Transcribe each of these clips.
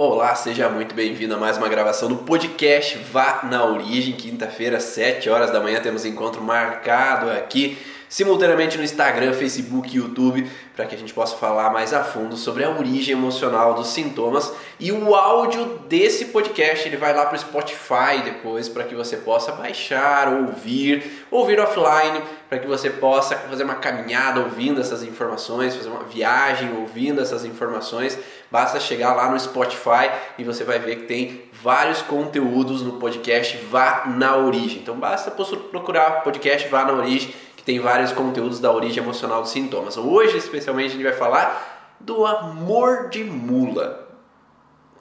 Olá, seja muito bem-vindo a mais uma gravação do podcast Vá na Origem. Quinta-feira, 7 horas da manhã, temos encontro marcado aqui simultaneamente no Instagram, Facebook e YouTube, para que a gente possa falar mais a fundo sobre a origem emocional dos sintomas. E o áudio desse podcast ele vai lá para o Spotify depois, para que você possa baixar, ouvir, ouvir offline, para que você possa fazer uma caminhada ouvindo essas informações, fazer uma viagem ouvindo essas informações. Basta chegar lá no Spotify e você vai ver que tem vários conteúdos no podcast Vá na Origem. Então basta procurar podcast Vá na Origem tem vários conteúdos da origem emocional dos sintomas. Hoje, especialmente, a gente vai falar do amor de mula.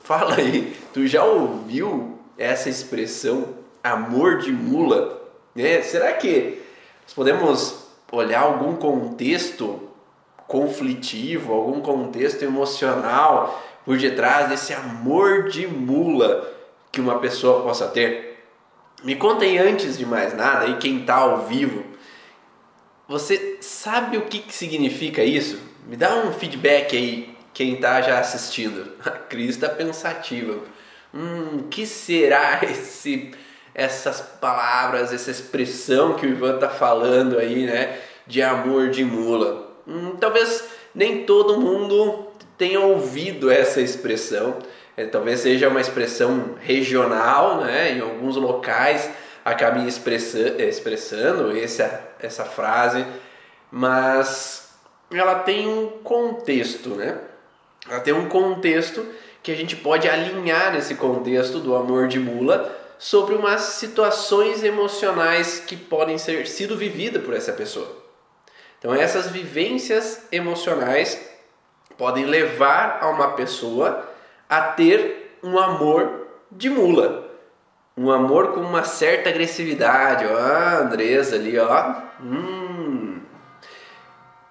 Fala aí, tu já ouviu essa expressão amor de mula? É, será que nós podemos olhar algum contexto conflitivo, algum contexto emocional por detrás desse amor de mula que uma pessoa possa ter? Me contem antes de mais nada, e quem está ao vivo, você sabe o que, que significa isso? Me dá um feedback aí, quem está já assistindo. A Cris está pensativa. Hum, que será esse, essas palavras, essa expressão que o Ivan está falando aí, né? De amor de mula. Hum, talvez nem todo mundo tenha ouvido essa expressão. É, talvez seja uma expressão regional, né? Em alguns locais acabem expressa, expressando essa, essa frase, mas ela tem um contexto, né? Ela tem um contexto que a gente pode alinhar nesse contexto do amor de mula sobre umas situações emocionais que podem ser sido vividas por essa pessoa. Então essas vivências emocionais podem levar a uma pessoa a ter um amor de mula. Um amor com uma certa agressividade. Ó, a Andresa ali, ó. Hum,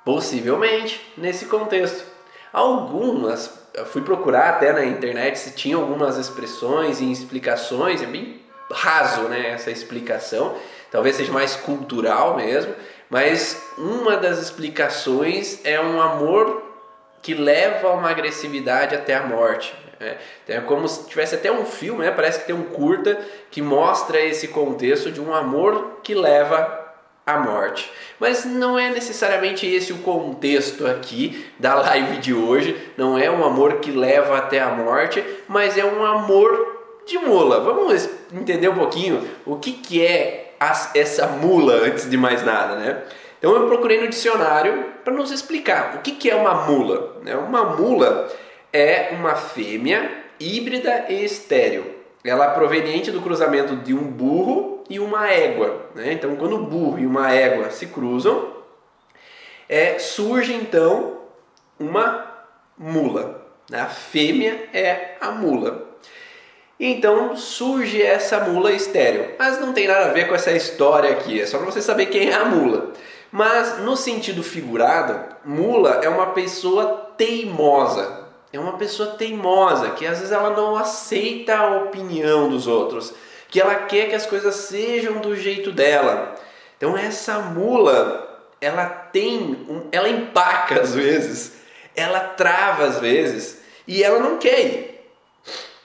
possivelmente nesse contexto. Algumas, fui procurar até na internet se tinha algumas expressões e explicações, é bem raso né, essa explicação, talvez seja mais cultural mesmo, mas uma das explicações é um amor que leva a uma agressividade até a morte. É, é como se tivesse até um filme, né? parece que tem um curta que mostra esse contexto de um amor que leva à morte. Mas não é necessariamente esse o contexto aqui da live de hoje, não é um amor que leva até a morte, mas é um amor de mula. Vamos entender um pouquinho o que, que é essa mula antes de mais nada, né? Então eu procurei no dicionário para nos explicar o que, que é uma mula. Né? Uma mula é uma fêmea híbrida e estéreo. Ela é proveniente do cruzamento de um burro e uma égua. Né? Então, quando o burro e uma égua se cruzam, é, surge então uma mula. Né? A fêmea é a mula. Então surge essa mula estéreo. Mas não tem nada a ver com essa história aqui, é só para você saber quem é a mula. Mas no sentido figurado, mula é uma pessoa teimosa, é uma pessoa teimosa, que às vezes ela não aceita a opinião dos outros, que ela quer que as coisas sejam do jeito dela. Então essa mula, ela tem, um, ela empaca às vezes, ela trava às vezes e ela não quer.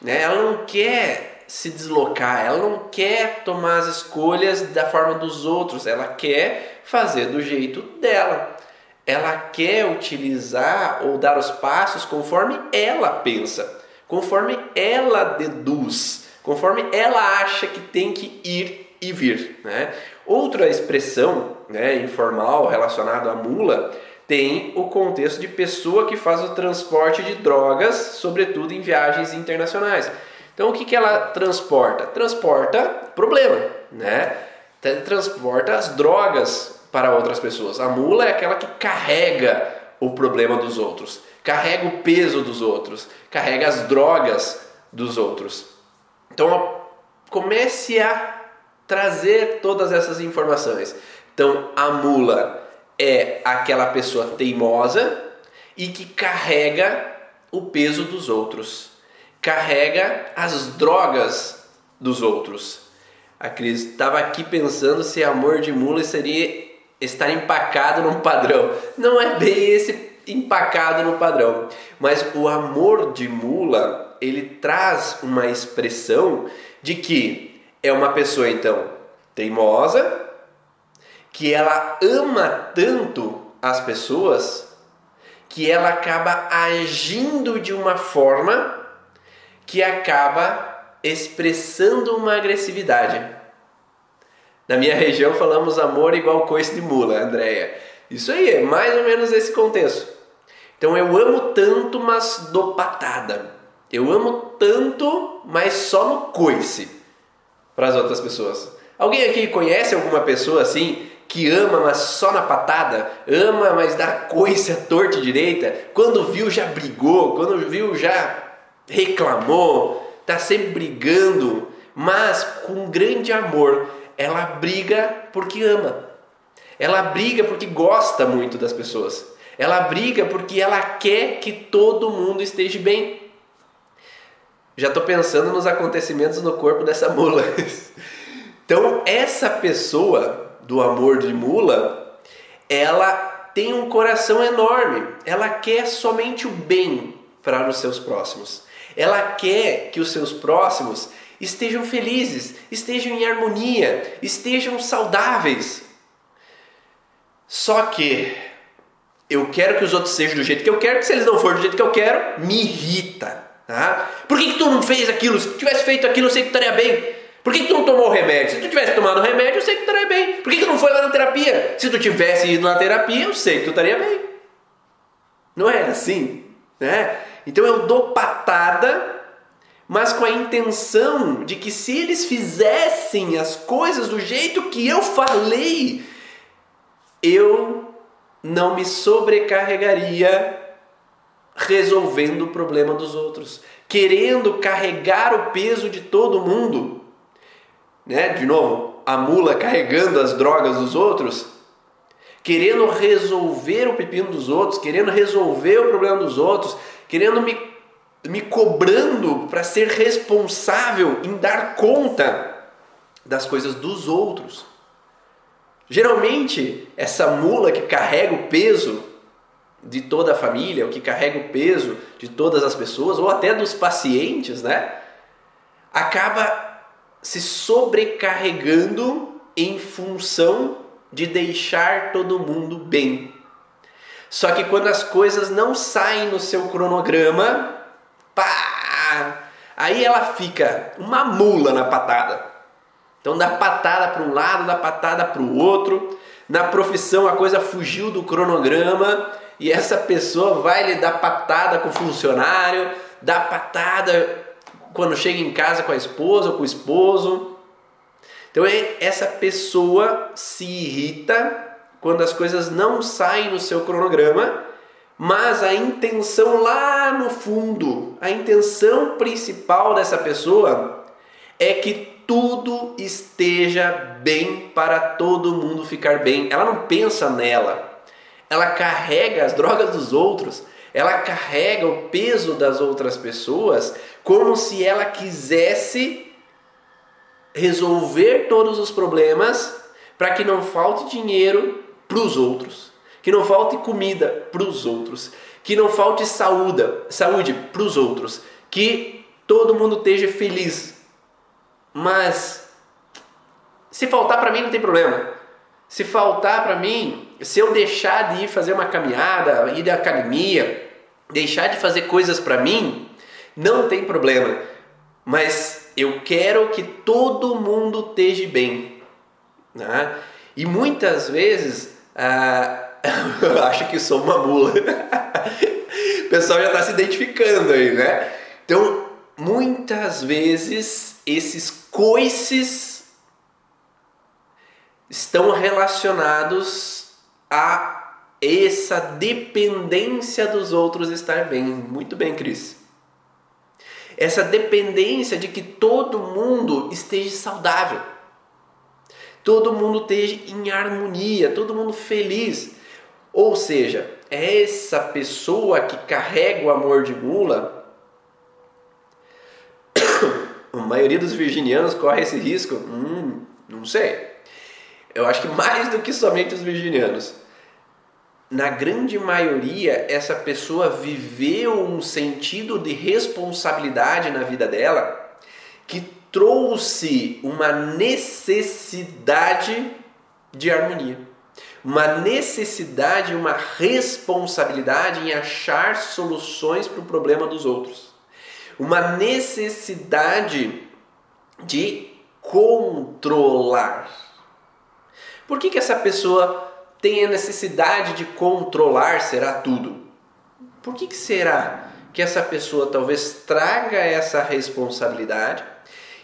Né? Ela não quer se deslocar, ela não quer tomar as escolhas da forma dos outros, ela quer fazer do jeito dela ela quer utilizar ou dar os passos conforme ela pensa, conforme ela deduz, conforme ela acha que tem que ir e vir. Né? Outra expressão né, informal relacionada à mula tem o contexto de pessoa que faz o transporte de drogas, sobretudo em viagens internacionais. Então o que, que ela transporta? Transporta problema, né? Transporta as drogas para outras pessoas. A mula é aquela que carrega o problema dos outros, carrega o peso dos outros, carrega as drogas dos outros. Então comece a trazer todas essas informações. Então a mula é aquela pessoa teimosa e que carrega o peso dos outros, carrega as drogas dos outros. A Cris estava aqui pensando se amor de mula seria estar empacado num padrão. Não é bem esse empacado no padrão, mas o amor de mula ele traz uma expressão de que é uma pessoa então teimosa, que ela ama tanto as pessoas que ela acaba agindo de uma forma que acaba expressando uma agressividade. Na minha região falamos amor igual coice de mula, Andréia. Isso aí, é mais ou menos esse contexto. Então eu amo tanto, mas dou patada. Eu amo tanto, mas só no coice para as outras pessoas. Alguém aqui conhece alguma pessoa assim que ama, mas só na patada, ama, mas dá coice à torta e direita, quando viu já brigou, quando viu já reclamou, tá sempre brigando, mas com grande amor. Ela briga porque ama. Ela briga porque gosta muito das pessoas. Ela briga porque ela quer que todo mundo esteja bem. Já estou pensando nos acontecimentos no corpo dessa mula. Então, essa pessoa do amor de mula, ela tem um coração enorme. Ela quer somente o bem para os seus próximos. Ela quer que os seus próximos estejam felizes, estejam em harmonia, estejam saudáveis. Só que eu quero que os outros sejam do jeito que eu quero, que se eles não forem do jeito que eu quero, me irrita. Tá? Por que, que tu não fez aquilo? Se tu tivesse feito aquilo, eu sei que estaria bem. Por que, que tu não tomou o remédio? Se tu tivesse tomado o remédio, eu sei que tu estaria bem. Por que, que tu não foi lá na terapia? Se tu tivesse ido na terapia, eu sei que tu estaria bem. Não é assim? Né? Então eu dou patada, mas com a intenção de que se eles fizessem as coisas do jeito que eu falei, eu não me sobrecarregaria resolvendo o problema dos outros, querendo carregar o peso de todo mundo né? De novo, a mula carregando as drogas dos outros, querendo resolver o pepino dos outros, querendo resolver o problema dos outros, querendo me, me cobrando para ser responsável em dar conta das coisas dos outros. Geralmente, essa mula que carrega o peso de toda a família, o que carrega o peso de todas as pessoas, ou até dos pacientes, né? Acaba se sobrecarregando em função de deixar todo mundo bem. Só que quando as coisas não saem no seu cronograma, pá, aí ela fica uma mula na patada. Então dá patada para um lado, dá patada para o outro. Na profissão a coisa fugiu do cronograma e essa pessoa vai lhe dar patada com o funcionário, dá patada quando chega em casa com a esposa ou com o esposo. Então é, essa pessoa se irrita quando as coisas não saem no seu cronograma, mas a intenção lá no fundo, a intenção principal dessa pessoa é que tudo esteja bem para todo mundo ficar bem. Ela não pensa nela. Ela carrega as drogas dos outros, ela carrega o peso das outras pessoas como se ela quisesse resolver todos os problemas para que não falte dinheiro para os outros, que não falte comida para os outros, que não falte saúde, saúde para os outros, que todo mundo esteja feliz. Mas se faltar para mim não tem problema. Se faltar para mim, se eu deixar de ir fazer uma caminhada, ir à academia, deixar de fazer coisas para mim, não tem problema. Mas eu quero que todo mundo esteja bem. Né? E muitas vezes, ah, eu acho que sou uma mula. o pessoal já está se identificando aí, né? Então, muitas vezes, esses coices estão relacionados a essa dependência dos outros estar bem. Muito bem, Cris. Essa dependência de que todo mundo esteja saudável, todo mundo esteja em harmonia, todo mundo feliz. Ou seja, essa pessoa que carrega o amor de mula, a maioria dos virginianos corre esse risco? Hum, não sei. Eu acho que mais do que somente os virginianos na grande maioria, essa pessoa viveu um sentido de responsabilidade na vida dela que trouxe uma necessidade de harmonia, uma necessidade, uma responsabilidade em achar soluções para o problema dos outros, uma necessidade de controlar. Por que, que essa pessoa tem a necessidade de controlar será tudo. Por que, que será que essa pessoa talvez traga essa responsabilidade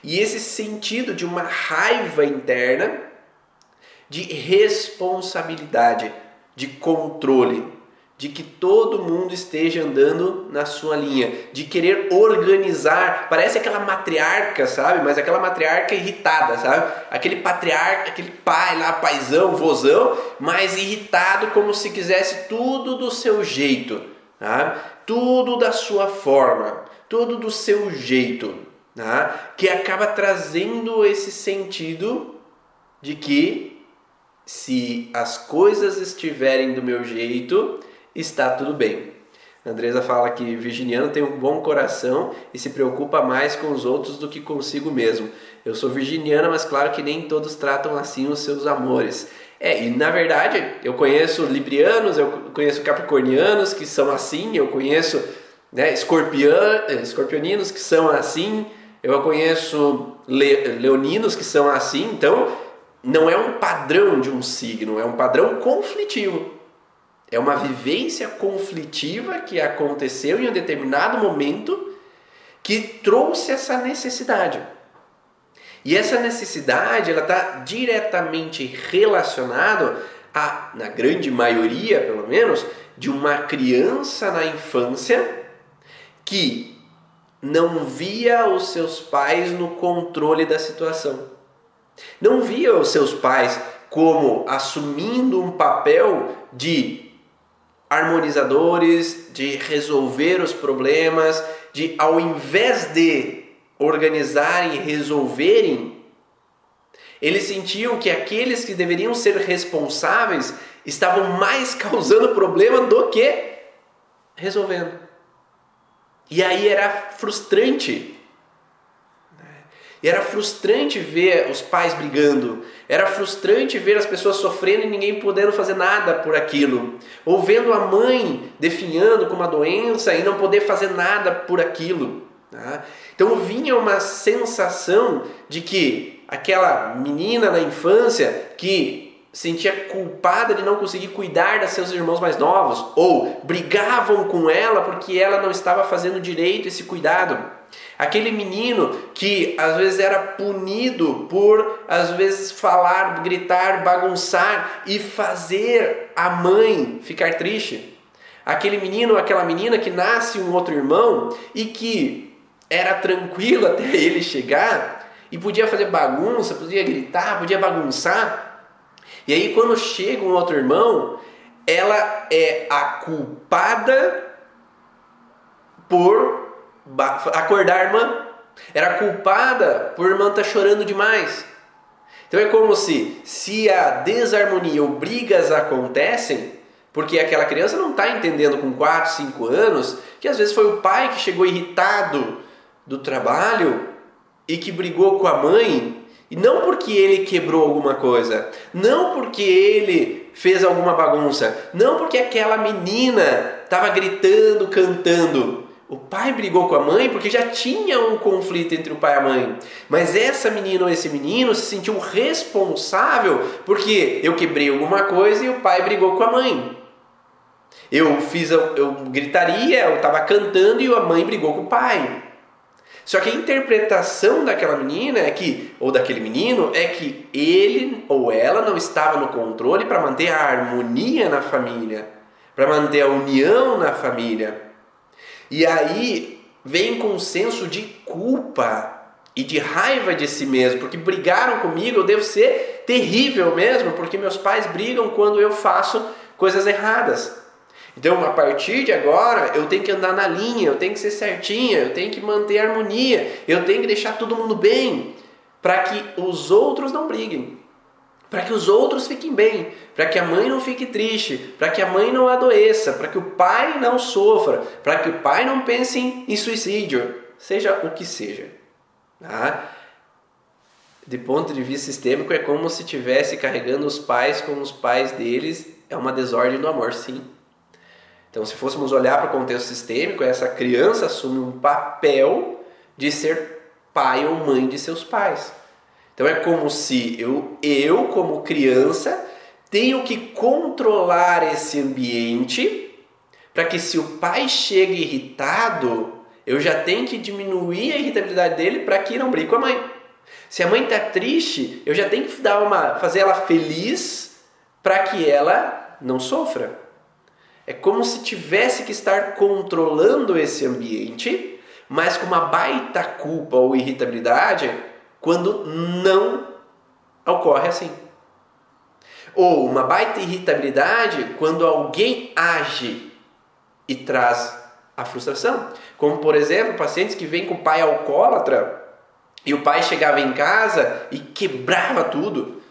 e esse sentido de uma raiva interna de responsabilidade, de controle? de que todo mundo esteja andando na sua linha, de querer organizar, parece aquela matriarca, sabe? Mas aquela matriarca irritada, sabe? Aquele patriarca, aquele pai lá, paizão, vozão, mas irritado como se quisesse tudo do seu jeito, tá? Tudo da sua forma, tudo do seu jeito, tá? Que acaba trazendo esse sentido de que se as coisas estiverem do meu jeito, está tudo bem. Andresa fala que virginiano tem um bom coração e se preocupa mais com os outros do que consigo mesmo. Eu sou virginiana, mas claro que nem todos tratam assim os seus amores. É, e na verdade eu conheço librianos, eu conheço capricornianos que são assim, eu conheço né, escorpian, escorpioninos que são assim, eu conheço le, leoninos que são assim, então não é um padrão de um signo, é um padrão conflitivo. É uma vivência conflitiva que aconteceu em um determinado momento que trouxe essa necessidade. E essa necessidade ela está diretamente relacionada a, na grande maioria, pelo menos, de uma criança na infância que não via os seus pais no controle da situação. Não via os seus pais como assumindo um papel de harmonizadores, de resolver os problemas, de ao invés de organizarem e resolverem, eles sentiam que aqueles que deveriam ser responsáveis estavam mais causando problema do que resolvendo. E aí era frustrante e era frustrante ver os pais brigando, era frustrante ver as pessoas sofrendo e ninguém podendo fazer nada por aquilo, ou vendo a mãe definhando com uma doença e não poder fazer nada por aquilo. Tá? Então vinha uma sensação de que aquela menina na infância que sentia culpada de não conseguir cuidar dos seus irmãos mais novos, ou brigavam com ela porque ela não estava fazendo direito esse cuidado. Aquele menino que às vezes era punido por às vezes falar, gritar, bagunçar e fazer a mãe ficar triste. Aquele menino, aquela menina que nasce um outro irmão e que era tranquilo até ele chegar e podia fazer bagunça, podia gritar, podia bagunçar. E aí quando chega um outro irmão, ela é a culpada por acordar a irmã. Era culpada por a irmã estar tá chorando demais. Então é como se, se a desarmonia ou brigas acontecem, porque aquela criança não está entendendo com 4, 5 anos que às vezes foi o pai que chegou irritado do trabalho e que brigou com a mãe, e não porque ele quebrou alguma coisa, não porque ele fez alguma bagunça, não porque aquela menina estava gritando, cantando, o pai brigou com a mãe porque já tinha um conflito entre o pai e a mãe. Mas essa menina ou esse menino se sentiu responsável porque eu quebrei alguma coisa e o pai brigou com a mãe. Eu fiz, eu gritaria, eu estava cantando e a mãe brigou com o pai. Só que a interpretação daquela menina é que, ou daquele menino, é que ele ou ela não estava no controle para manter a harmonia na família, para manter a união na família. E aí vem com um senso de culpa e de raiva de si mesmo, porque brigaram comigo, eu devo ser terrível mesmo, porque meus pais brigam quando eu faço coisas erradas. Então, a partir de agora, eu tenho que andar na linha, eu tenho que ser certinha, eu tenho que manter a harmonia, eu tenho que deixar todo mundo bem, para que os outros não briguem. Para que os outros fiquem bem, para que a mãe não fique triste, para que a mãe não adoeça, para que o pai não sofra, para que o pai não pense em, suicídio, seja o que seja. Tá? De ponto de vista sistêmico, é como se estivesse carregando os pais como os pais deles, é uma desordem do amor, sim. Então, se fôssemos olhar para o contexto sistêmico, essa criança assume um papel de ser pai ou mãe de seus pais. Então é como se eu, eu como criança, tenho que controlar esse ambiente para que se o pai chega irritado, eu já tenho que diminuir a irritabilidade dele para que não brigue com a mãe. Se a mãe está triste, eu já tenho que dar uma, fazer ela feliz para que ela não sofra. É como se tivesse que estar controlando esse ambiente, mas com uma baita culpa ou irritabilidade quando não ocorre assim. Ou uma baita irritabilidade quando alguém age e traz a frustração. Como, por exemplo, pacientes que vêm com o pai alcoólatra e o pai chegava em casa e quebrava tudo,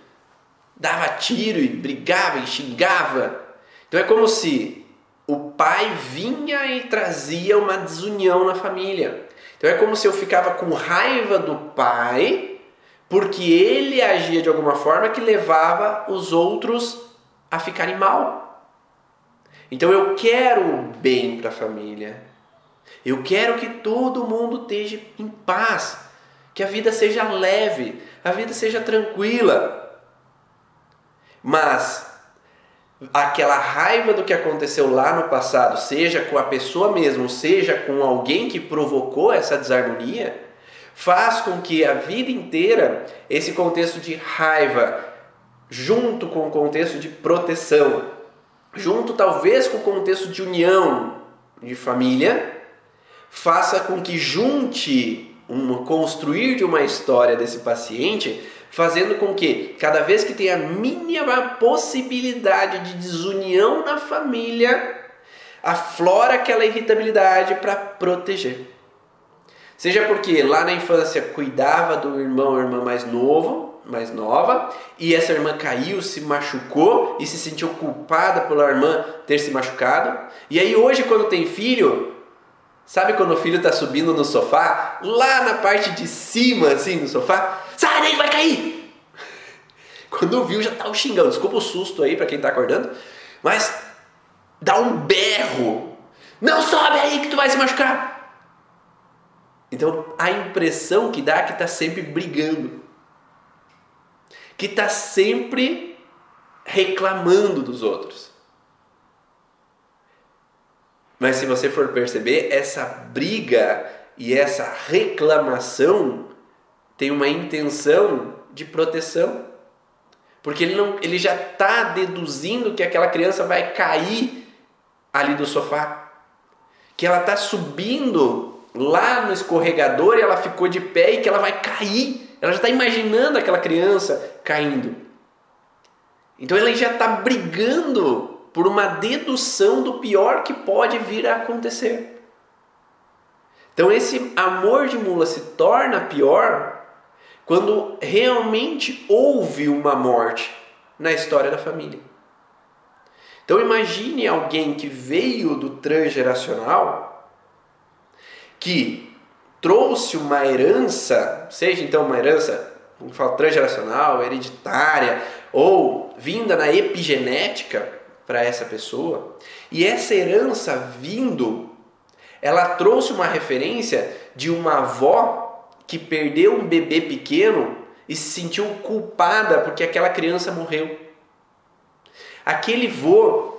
dava tiro e brigava e xingava. Então é como se o pai vinha e trazia uma desunião na família. Então é como se eu ficava com raiva do pai, porque ele agia de alguma forma que levava os outros a ficarem mal. Então eu quero o bem para a família. Eu quero que todo mundo esteja em paz, que a vida seja leve, a vida seja tranquila. Mas aquela raiva do que aconteceu lá no passado, seja com a pessoa mesmo, seja com alguém que provocou essa desarmonia, faz com que a vida inteira esse contexto de raiva, junto com o contexto de proteção, junto talvez com o contexto de união de família, faça com que junte um construir de uma história desse paciente fazendo com que cada vez que tem a mínima possibilidade de desunião na família, aflora aquela irritabilidade para proteger. Seja porque lá na infância cuidava do irmão ou irmã mais novo, mais nova, e essa irmã caiu, se machucou e se sentiu culpada pela irmã ter se machucado. E aí hoje quando tem filho, sabe quando o filho está subindo no sofá, lá na parte de cima assim do sofá, Sai daí, vai cair! Quando viu, já tava xingando. Desculpa o susto aí para quem tá acordando. Mas dá um berro. Não sobe aí que tu vai se machucar. Então a impressão que dá é que tá sempre brigando. Que tá sempre reclamando dos outros. Mas se você for perceber, essa briga e essa reclamação tem uma intenção de proteção. Porque ele, não, ele já está deduzindo que aquela criança vai cair ali do sofá. Que ela está subindo lá no escorregador e ela ficou de pé e que ela vai cair. Ela já está imaginando aquela criança caindo. Então ele já está brigando por uma dedução do pior que pode vir a acontecer. Então esse amor de mula se torna pior quando realmente houve uma morte na história da família. Então imagine alguém que veio do transgeracional, que trouxe uma herança, seja então uma herança, vamos falar transgeracional, hereditária, ou vinda na epigenética para essa pessoa, e essa herança vindo, ela trouxe uma referência de uma avó que perdeu um bebê pequeno e se sentiu culpada porque aquela criança morreu. Aquele vô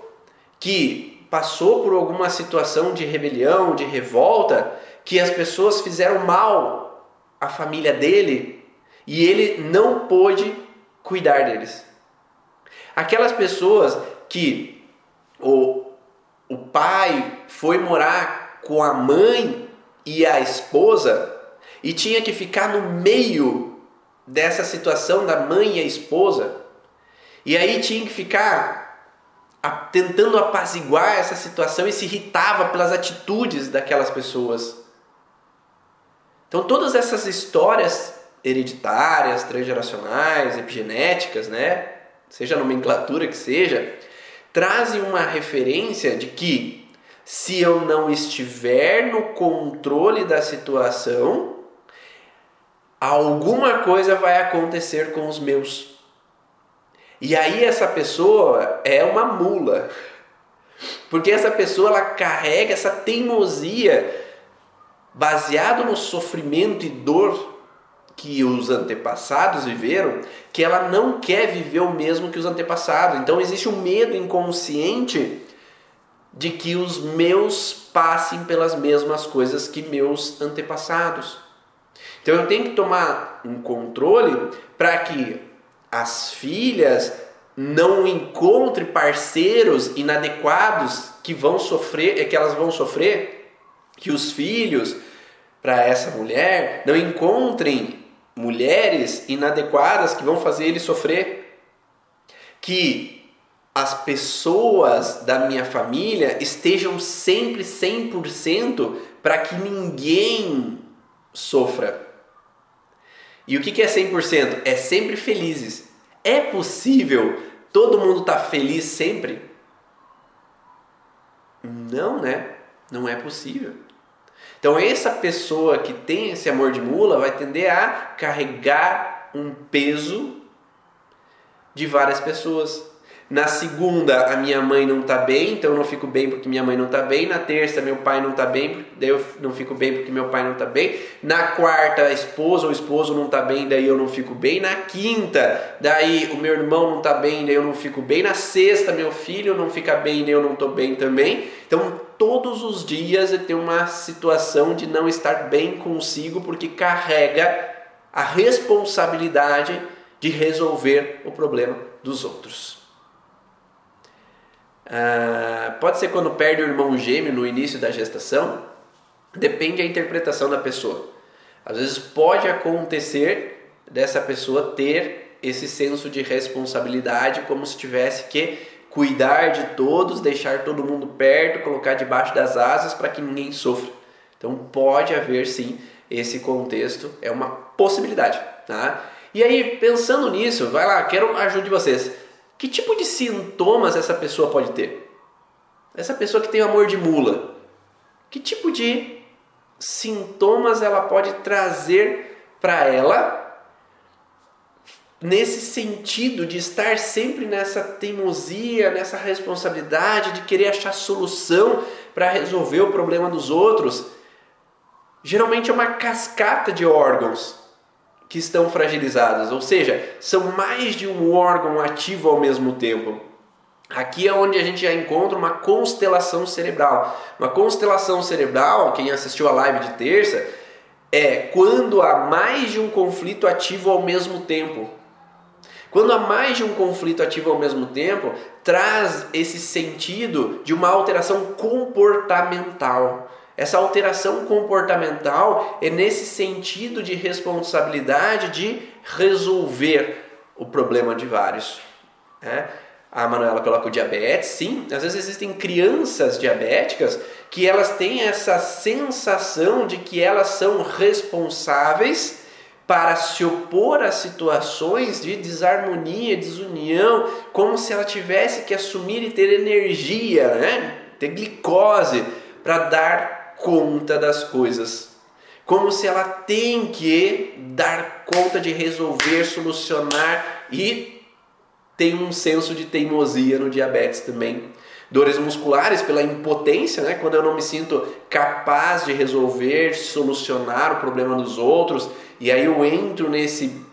que passou por alguma situação de rebelião, de revolta, que as pessoas fizeram mal à família dele e ele não pôde cuidar deles. Aquelas pessoas que o, o pai foi morar com a mãe e a esposa e tinha que ficar no meio dessa situação da mãe e a esposa. E aí tinha que ficar tentando apaziguar essa situação e se irritava pelas atitudes daquelas pessoas. Então todas essas histórias hereditárias, transgeracionais, epigenéticas, né? Seja a nomenclatura que seja, trazem uma referência de que se eu não estiver no controle da situação, alguma coisa vai acontecer com os meus. E aí essa pessoa é uma mula. Porque essa pessoa ela carrega essa teimosia baseado no sofrimento e dor que os antepassados viveram, que ela não quer viver o mesmo que os antepassados. Então existe um medo inconsciente de que os meus passem pelas mesmas coisas que meus antepassados. Então eu tenho que tomar um controle para que as filhas não encontrem parceiros inadequados que vão sofrer, que elas vão sofrer, que os filhos para essa mulher não encontrem mulheres inadequadas que vão fazer ele sofrer, que as pessoas da minha família estejam sempre 100% para que ninguém sofra. E o que é 100%? É sempre felizes. É possível todo mundo estar tá feliz sempre? Não, né? Não é possível. Então, essa pessoa que tem esse amor de mula vai tender a carregar um peso de várias pessoas. Na segunda, a minha mãe não está bem, então eu não fico bem porque minha mãe não está bem. Na terça, meu pai não está bem, daí eu não fico bem porque meu pai não está bem. Na quarta, a esposa ou esposo não está bem, daí eu não fico bem. Na quinta, daí o meu irmão não está bem, daí eu não fico bem. Na sexta, meu filho não fica bem, daí eu não estou bem também. Então, todos os dias eu tenho uma situação de não estar bem consigo porque carrega a responsabilidade de resolver o problema dos outros. Ah, pode ser quando perde o irmão gêmeo no início da gestação, depende da interpretação da pessoa. Às vezes pode acontecer dessa pessoa ter esse senso de responsabilidade como se tivesse que cuidar de todos, deixar todo mundo perto, colocar debaixo das asas para que ninguém sofra. Então pode haver sim esse contexto, é uma possibilidade, tá? E aí pensando nisso, vai lá, quero ajuda de vocês. Que tipo de sintomas essa pessoa pode ter? Essa pessoa que tem amor de mula, que tipo de sintomas ela pode trazer para ela nesse sentido de estar sempre nessa teimosia, nessa responsabilidade de querer achar solução para resolver o problema dos outros? Geralmente é uma cascata de órgãos que estão fragilizadas, ou seja, são mais de um órgão ativo ao mesmo tempo. Aqui é onde a gente já encontra uma constelação cerebral. Uma constelação cerebral, quem assistiu a live de terça, é quando há mais de um conflito ativo ao mesmo tempo. Quando há mais de um conflito ativo ao mesmo tempo, traz esse sentido de uma alteração comportamental. Essa alteração comportamental é nesse sentido de responsabilidade de resolver o problema de vários. Né? A Manuela coloca o diabetes, sim. Às vezes existem crianças diabéticas que elas têm essa sensação de que elas são responsáveis para se opor a situações de desarmonia, desunião, como se ela tivesse que assumir e ter energia, né? ter glicose para dar conta das coisas. Como se ela tem que dar conta de resolver, solucionar e tem um senso de teimosia no diabetes também. Dores musculares pela impotência, né? quando eu não me sinto capaz de resolver, solucionar o problema dos outros, e aí eu entro nesse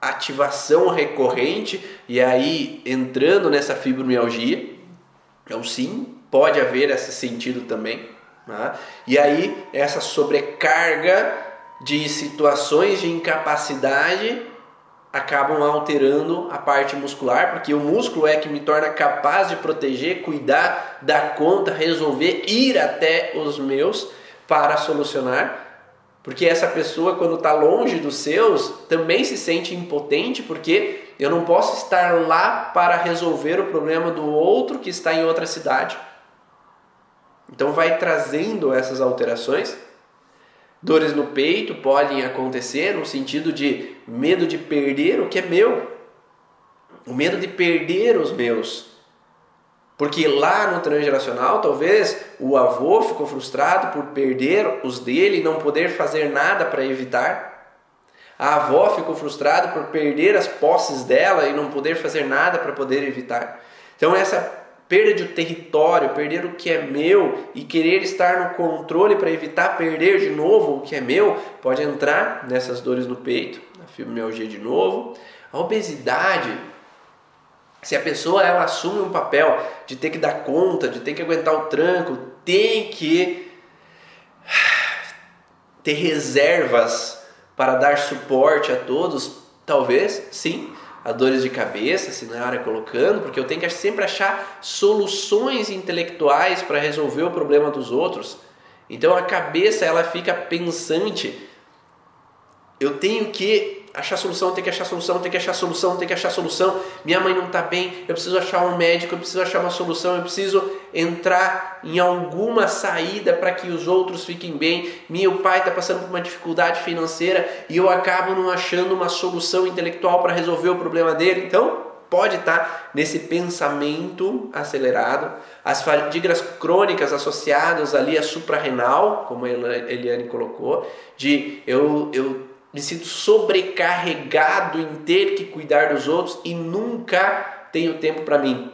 ativação recorrente e aí entrando nessa fibromialgia. Então sim, pode haver esse sentido também. Né? E aí, essa sobrecarga de situações de incapacidade acabam alterando a parte muscular, porque o músculo é que me torna capaz de proteger, cuidar, dar conta, resolver, ir até os meus para solucionar. Porque essa pessoa, quando está longe dos seus, também se sente impotente, porque eu não posso estar lá para resolver o problema do outro que está em outra cidade. Então vai trazendo essas alterações Dores no peito podem acontecer no sentido de medo de perder o que é meu, o medo de perder os meus. Porque lá no transgeracional, talvez o avô ficou frustrado por perder os dele e não poder fazer nada para evitar. A avó ficou frustrada por perder as posses dela e não poder fazer nada para poder evitar. Então, essa perda de território, perder o que é meu e querer estar no controle para evitar perder de novo o que é meu, pode entrar nessas dores no peito, na fibromialgia de novo. A obesidade, se a pessoa ela assume um papel de ter que dar conta, de ter que aguentar o tranco, tem que ter reservas para dar suporte a todos, talvez sim, dores de cabeça, se na área colocando, porque eu tenho que sempre achar soluções intelectuais para resolver o problema dos outros. Então a cabeça ela fica pensante. Eu tenho que achar solução, tem que achar solução, tem que achar solução, tem que achar solução. Minha mãe não está bem, eu preciso achar um médico, eu preciso achar uma solução, eu preciso entrar em alguma saída para que os outros fiquem bem. Meu pai está passando por uma dificuldade financeira e eu acabo não achando uma solução intelectual para resolver o problema dele. Então, pode estar tá nesse pensamento acelerado, as fadigas crônicas associadas ali à suprarrenal, como a Eliane colocou, de eu, eu me sinto sobrecarregado em ter que cuidar dos outros e nunca tenho tempo para mim.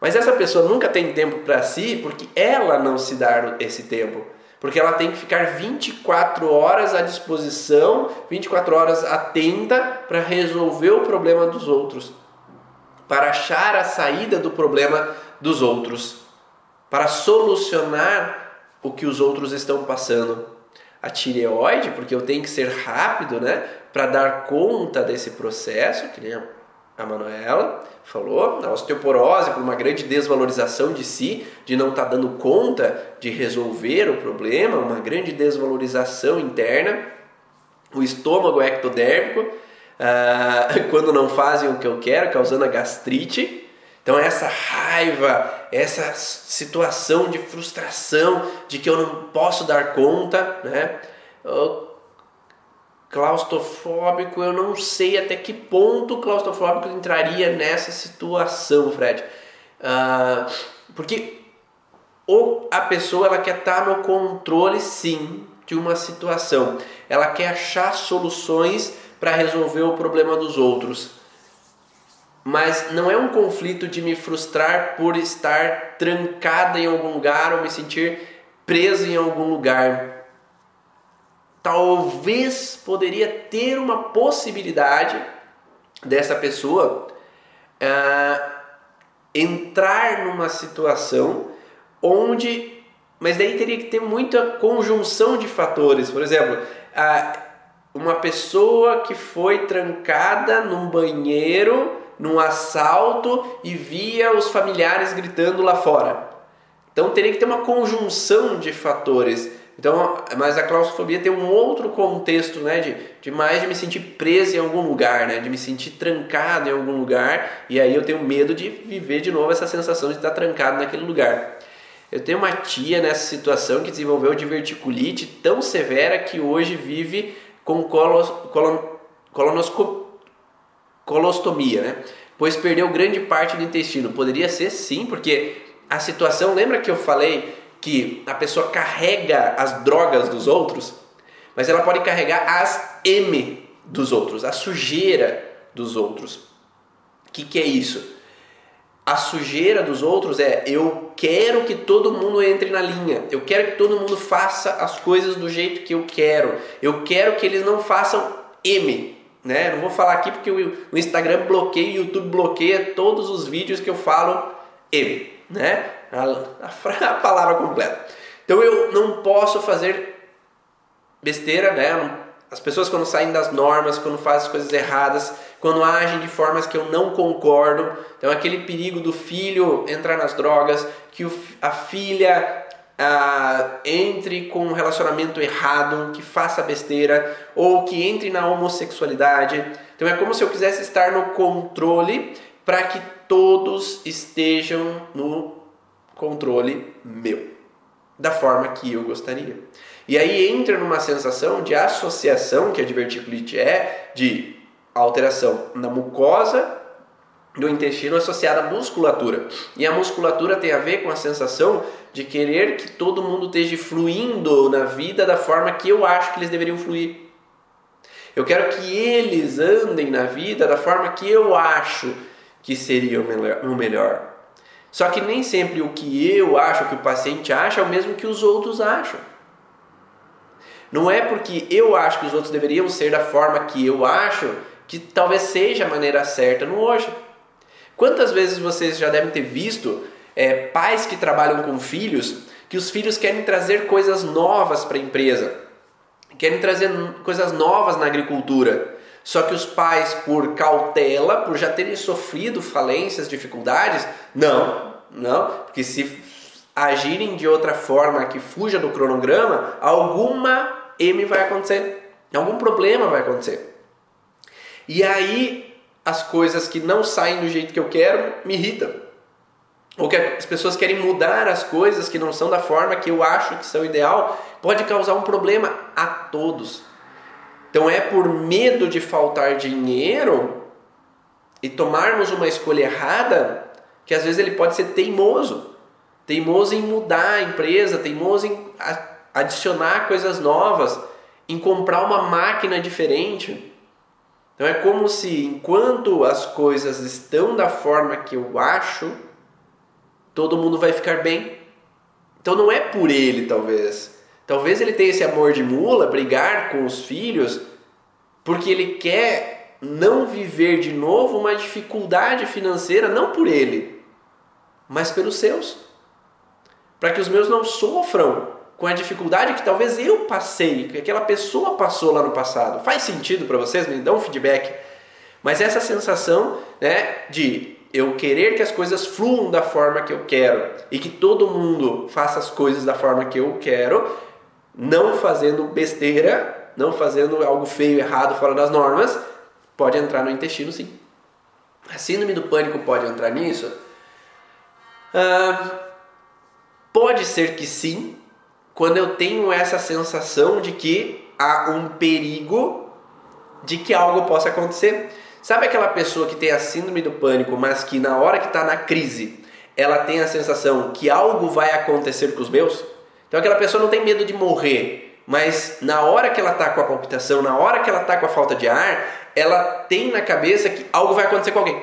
Mas essa pessoa nunca tem tempo para si porque ela não se dá esse tempo. Porque ela tem que ficar 24 horas à disposição, 24 horas atenta para resolver o problema dos outros, para achar a saída do problema dos outros, para solucionar o que os outros estão passando a tireoide, porque eu tenho que ser rápido, né, para dar conta desse processo, que nem a Manuela falou, a osteoporose por uma grande desvalorização de si, de não estar tá dando conta de resolver o problema, uma grande desvalorização interna, o estômago ectodérmico, ah, quando não fazem o que eu quero, causando a gastrite, então essa raiva, essa situação de frustração, de que eu não posso dar conta, né? claustrofóbico, eu não sei até que ponto claustrofóbico entraria nessa situação, Fred. Uh, porque ou a pessoa ela quer estar no controle sim de uma situação, ela quer achar soluções para resolver o problema dos outros mas não é um conflito de me frustrar por estar trancada em algum lugar ou me sentir presa em algum lugar. Talvez poderia ter uma possibilidade dessa pessoa uh, entrar numa situação onde, mas daí teria que ter muita conjunção de fatores. Por exemplo, uh, uma pessoa que foi trancada num banheiro num assalto e via os familiares gritando lá fora. Então teria que ter uma conjunção de fatores. Então, mas a claustrofobia tem um outro contexto, né, de, de mais de me sentir preso em algum lugar, né, de me sentir trancado em algum lugar, e aí eu tenho medo de viver de novo essa sensação de estar trancado naquele lugar. Eu tenho uma tia nessa situação que desenvolveu diverticulite tão severa que hoje vive com colos, colon, colonoscopia colostomia, né? Pois perdeu grande parte do intestino. Poderia ser sim, porque a situação, lembra que eu falei que a pessoa carrega as drogas dos outros, mas ela pode carregar as M dos outros, a sujeira dos outros. O que, que é isso? A sujeira dos outros é eu quero que todo mundo entre na linha, eu quero que todo mundo faça as coisas do jeito que eu quero, eu quero que eles não façam M, né? Não vou falar aqui porque o Instagram bloqueia, o YouTube bloqueia todos os vídeos que eu falo M, né? A, a, a palavra completa. Então eu não posso fazer besteira, né? As pessoas quando saem das normas, quando fazem as coisas erradas, quando agem de formas que eu não concordo, então aquele perigo do filho entrar nas drogas, que o, a filha ah, entre com um relacionamento errado, que faça besteira, ou que entre na homossexualidade. Então é como se eu quisesse estar no controle para que todos estejam no controle meu, da forma que eu gostaria. E aí entra numa sensação de associação, que a diverticulite é, de alteração na mucosa do intestino associada à musculatura. E a musculatura tem a ver com a sensação de querer que todo mundo esteja fluindo na vida da forma que eu acho que eles deveriam fluir. Eu quero que eles andem na vida da forma que eu acho que seria o melhor. Só que nem sempre o que eu acho, que o paciente acha, é o mesmo que os outros acham. Não é porque eu acho que os outros deveriam ser da forma que eu acho que talvez seja a maneira certa no hoje. Quantas vezes vocês já devem ter visto é, pais que trabalham com filhos que os filhos querem trazer coisas novas para a empresa, querem trazer coisas novas na agricultura. Só que os pais, por cautela, por já terem sofrido falências, dificuldades, não, não, porque se agirem de outra forma que fuja do cronograma, alguma M vai acontecer, algum problema vai acontecer. E aí as coisas que não saem do jeito que eu quero me irritam. Ou que as pessoas querem mudar as coisas que não são da forma que eu acho que são ideal, pode causar um problema a todos. Então é por medo de faltar dinheiro e tomarmos uma escolha errada que às vezes ele pode ser teimoso. Teimoso em mudar a empresa, teimoso em adicionar coisas novas, em comprar uma máquina diferente. Então é como se enquanto as coisas estão da forma que eu acho, todo mundo vai ficar bem. Então não é por ele, talvez. Talvez ele tenha esse amor de mula, brigar com os filhos, porque ele quer não viver de novo uma dificuldade financeira, não por ele, mas pelos seus. Para que os meus não sofram com a dificuldade que talvez eu passei, que aquela pessoa passou lá no passado. Faz sentido para vocês? Me dão um feedback. Mas essa sensação né, de eu querer que as coisas fluam da forma que eu quero e que todo mundo faça as coisas da forma que eu quero, não fazendo besteira, não fazendo algo feio, errado, fora das normas, pode entrar no intestino sim. A síndrome do pânico pode entrar nisso? Ah, pode ser que sim, quando eu tenho essa sensação de que há um perigo de que algo possa acontecer. Sabe aquela pessoa que tem a síndrome do pânico, mas que na hora que está na crise, ela tem a sensação que algo vai acontecer com os meus? Então aquela pessoa não tem medo de morrer, mas na hora que ela está com a palpitação, na hora que ela está com a falta de ar, ela tem na cabeça que algo vai acontecer com alguém.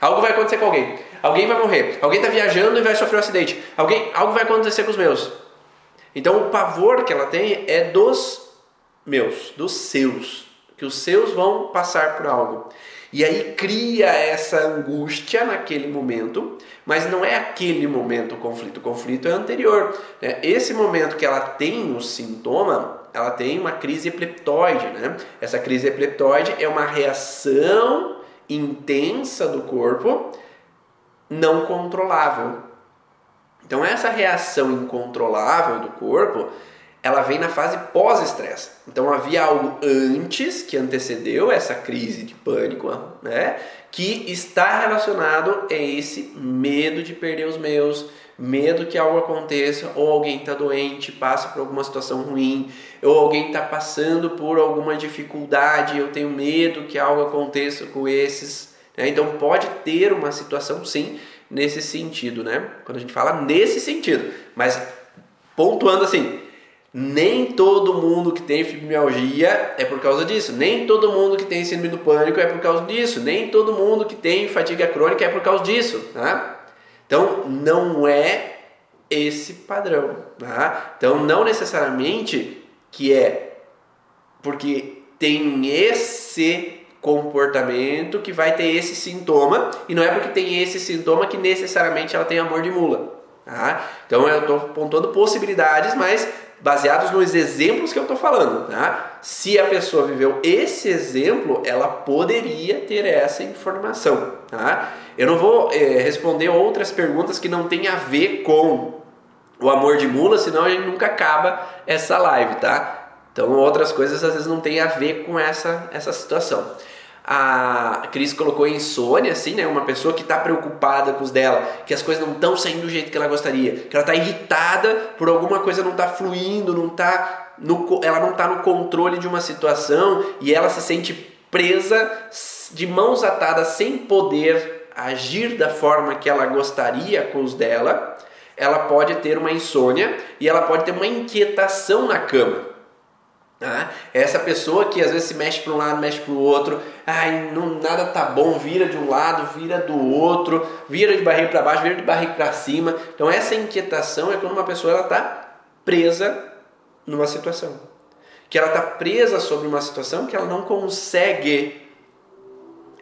Algo vai acontecer com alguém. Alguém vai morrer. Alguém está viajando e vai sofrer um acidente. Alguém, algo vai acontecer com os meus. Então o pavor que ela tem é dos meus, dos seus, que os seus vão passar por algo. E aí cria essa angústia naquele momento, mas não é aquele momento o conflito, o conflito é anterior. Né? Esse momento que ela tem o sintoma, ela tem uma crise epileptoide. Né? Essa crise epileptoide é uma reação intensa do corpo não controlável. Então essa reação incontrolável do corpo, ela vem na fase pós-estresse. Então havia algo antes que antecedeu essa crise de pânico, né? Que está relacionado a esse medo de perder os meus, medo que algo aconteça, ou alguém está doente, passa por alguma situação ruim, ou alguém está passando por alguma dificuldade, eu tenho medo que algo aconteça com esses. Né? Então pode ter uma situação sim nesse sentido, né? Quando a gente fala nesse sentido, mas pontuando assim, nem todo mundo que tem fibromialgia é por causa disso, nem todo mundo que tem síndrome do pânico é por causa disso, nem todo mundo que tem fadiga crônica é por causa disso, tá? Então não é esse padrão, tá? Então não necessariamente que é porque tem esse comportamento que vai ter esse sintoma e não é porque tem esse sintoma que necessariamente ela tem amor de mula. Tá? Então eu estou pontuando possibilidades, mas baseados nos exemplos que eu estou falando. Tá? Se a pessoa viveu esse exemplo, ela poderia ter essa informação. Tá? Eu não vou é, responder outras perguntas que não têm a ver com o amor de mula, senão a gente nunca acaba essa live, tá? Então outras coisas às vezes não têm a ver com essa, essa situação a Cris colocou insônia, assim, né? Uma pessoa que está preocupada com os dela, que as coisas não estão saindo do jeito que ela gostaria, que ela está irritada por alguma coisa não está fluindo, não está no, ela não está no controle de uma situação e ela se sente presa de mãos atadas sem poder agir da forma que ela gostaria com os dela, ela pode ter uma insônia e ela pode ter uma inquietação na cama. Ah, essa pessoa que às vezes se mexe para um lado, mexe para o outro, ai, não, nada tá bom, vira de um lado, vira do outro, vira de barriga para baixo, vira de barriga para cima. Então essa inquietação é quando uma pessoa ela está presa numa situação, que ela está presa sobre uma situação que ela não consegue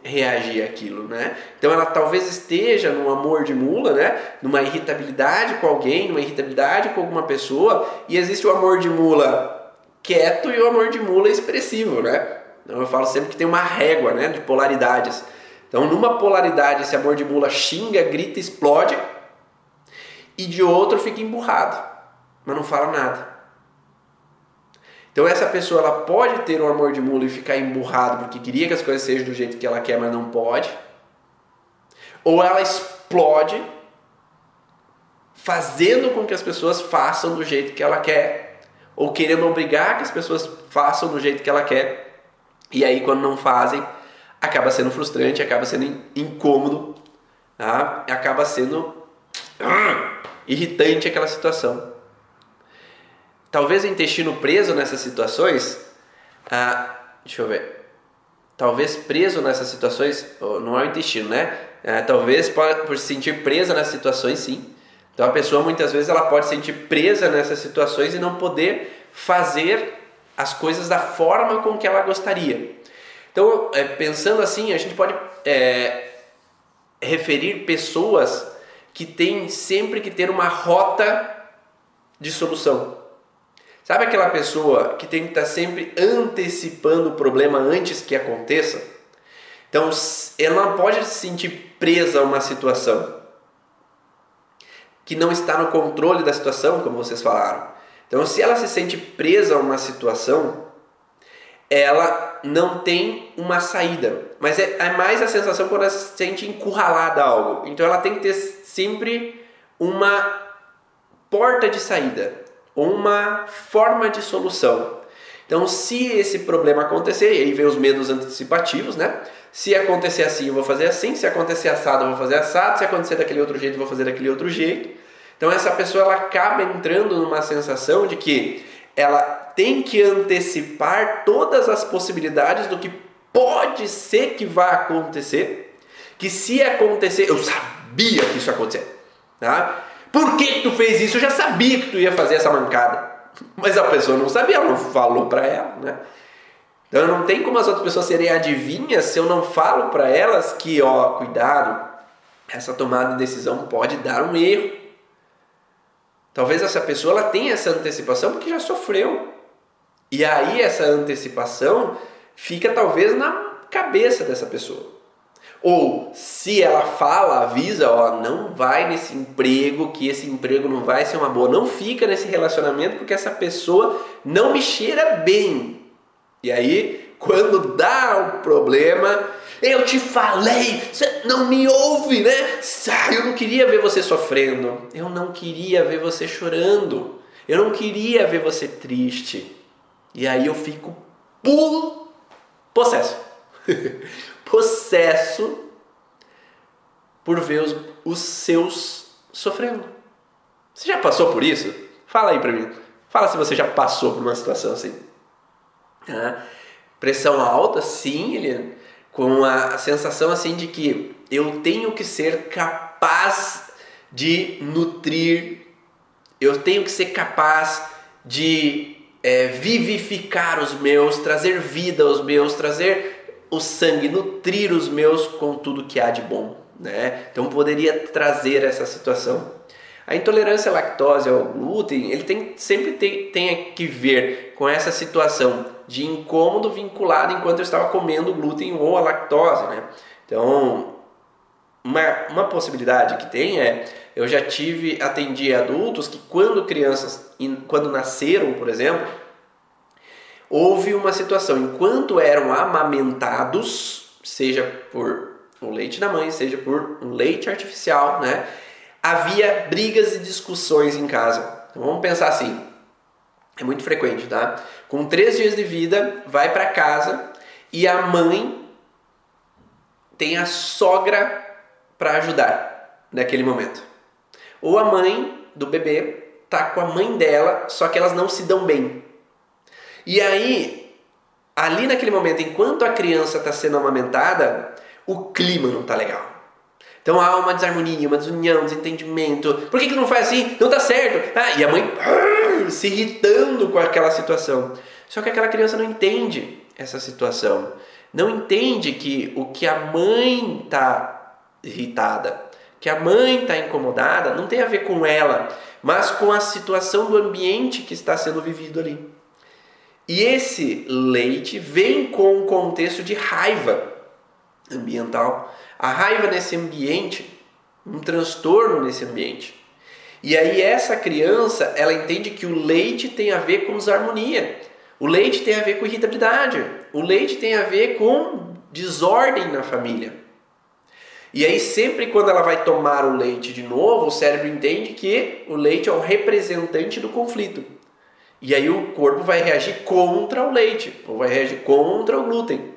reagir àquilo, né? Então ela talvez esteja num amor de mula, né? Numa irritabilidade com alguém, numa irritabilidade com alguma pessoa, e existe o amor de mula quieto e o amor de mula expressivo, né? Então eu falo sempre que tem uma régua, né, de polaridades. Então, numa polaridade, esse amor de mula xinga, grita, explode, e de outro fica emburrado, mas não fala nada. Então essa pessoa ela pode ter um amor de mula e ficar emburrado porque queria que as coisas sejam do jeito que ela quer, mas não pode. Ou ela explode fazendo com que as pessoas façam do jeito que ela quer, ou querendo obrigar que as pessoas façam do jeito que ela quer. E aí quando não fazem, acaba sendo frustrante, acaba sendo incômodo, tá? acaba sendo ah, irritante aquela situação. Talvez o intestino preso nessas situações, ah, deixa eu ver, talvez preso nessas situações, não é o intestino, né? Ah, talvez por, por se sentir presa nessas situações, sim. Então a pessoa muitas vezes ela pode se sentir presa nessas situações e não poder fazer as coisas da forma com que ela gostaria. Então, é, pensando assim, a gente pode é, referir pessoas que têm sempre que ter uma rota de solução. Sabe aquela pessoa que tem que estar sempre antecipando o problema antes que aconteça? Então, ela não pode se sentir presa a uma situação que não está no controle da situação, como vocês falaram. Então, se ela se sente presa a uma situação, ela não tem uma saída. Mas é, é mais a sensação quando ela se sente encurralada a algo. Então, ela tem que ter sempre uma porta de saída uma forma de solução. Então, se esse problema acontecer, e aí vem os medos antecipativos, né? Se acontecer assim, eu vou fazer assim, se acontecer assado, eu vou fazer assado, se acontecer daquele outro jeito, eu vou fazer daquele outro jeito. Então, essa pessoa ela acaba entrando numa sensação de que ela tem que antecipar todas as possibilidades do que pode ser que vá acontecer, que se acontecer, eu sabia que isso ia acontecer, tá? Por que tu fez isso? Eu já sabia que tu ia fazer essa mancada. Mas a pessoa não sabia, ela não falou para ela, né? Então não tem como as outras pessoas serem adivinhas se eu não falo para elas que, ó, cuidado, essa tomada de decisão pode dar um erro. Talvez essa pessoa ela tenha essa antecipação porque já sofreu. E aí essa antecipação fica talvez na cabeça dessa pessoa. Ou se ela fala, avisa, ó, não vai nesse emprego, que esse emprego não vai ser uma boa, não fica nesse relacionamento porque essa pessoa não me cheira bem. E aí, quando dá o problema, eu te falei, você não me ouve, né? Eu não queria ver você sofrendo, eu não queria ver você chorando, eu não queria ver você triste. E aí eu fico pulo possesso. possesso por ver os, os seus sofrendo. Você já passou por isso? Fala aí pra mim. Fala se você já passou por uma situação assim. Ah, pressão alta, sim, Eliane, com a sensação assim de que eu tenho que ser capaz de nutrir, eu tenho que ser capaz de é, vivificar os meus, trazer vida aos meus, trazer o sangue, nutrir os meus com tudo que há de bom. Né? Então poderia trazer essa situação. A intolerância à lactose ao glúten, ele tem, sempre tem, tem que ver com essa situação de incômodo vinculado enquanto eu estava comendo glúten ou a lactose. Né? Então, uma, uma possibilidade que tem é, eu já tive, atendi adultos que quando crianças, quando nasceram, por exemplo, houve uma situação, enquanto eram amamentados, seja por o leite da mãe, seja por um leite artificial, né? Havia brigas e discussões em casa. Então vamos pensar assim: É muito frequente, tá? Com três dias de vida, vai para casa e a mãe tem a sogra para ajudar naquele momento. Ou a mãe do bebê tá com a mãe dela, só que elas não se dão bem. E aí, ali naquele momento, enquanto a criança está sendo amamentada, o clima não tá legal. Então há uma desarmonia, uma desunião, desentendimento. Por que, que não faz assim? Não tá certo. Ah, e a mãe se irritando com aquela situação. Só que aquela criança não entende essa situação. Não entende que o que a mãe tá irritada, que a mãe está incomodada, não tem a ver com ela, mas com a situação do ambiente que está sendo vivido ali. E esse leite vem com um contexto de raiva ambiental, a raiva nesse ambiente, um transtorno nesse ambiente. E aí essa criança, ela entende que o leite tem a ver com desarmonia. O leite tem a ver com irritabilidade. O leite tem a ver com desordem na família. E aí sempre quando ela vai tomar o leite de novo, o cérebro entende que o leite é o representante do conflito. E aí o corpo vai reagir contra o leite, ou vai reagir contra o glúten.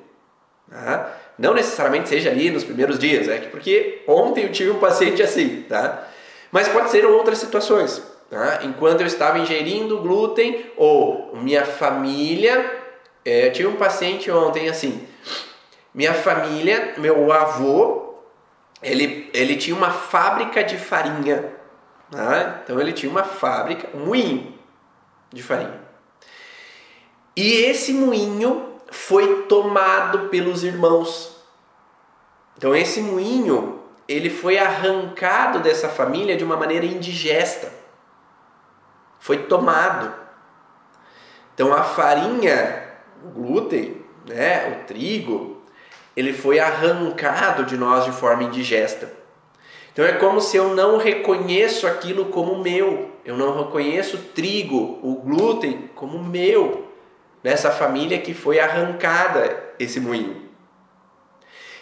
Tá? Não necessariamente seja ali nos primeiros dias, é porque ontem eu tive um paciente assim, tá? Mas pode ser outras situações. Tá? Enquanto eu estava ingerindo glúten, ou minha família, é, eu tive um paciente ontem assim, minha família, meu avô, ele, ele tinha uma fábrica de farinha. Tá? Então ele tinha uma fábrica, um moinho de farinha. E esse moinho foi tomado pelos irmãos. Então esse moinho, ele foi arrancado dessa família de uma maneira indigesta. Foi tomado. Então a farinha, o glúten, né, o trigo, ele foi arrancado de nós de forma indigesta. Então é como se eu não reconheço aquilo como meu. Eu não reconheço o trigo, o glúten como meu nessa família que foi arrancada esse moinho.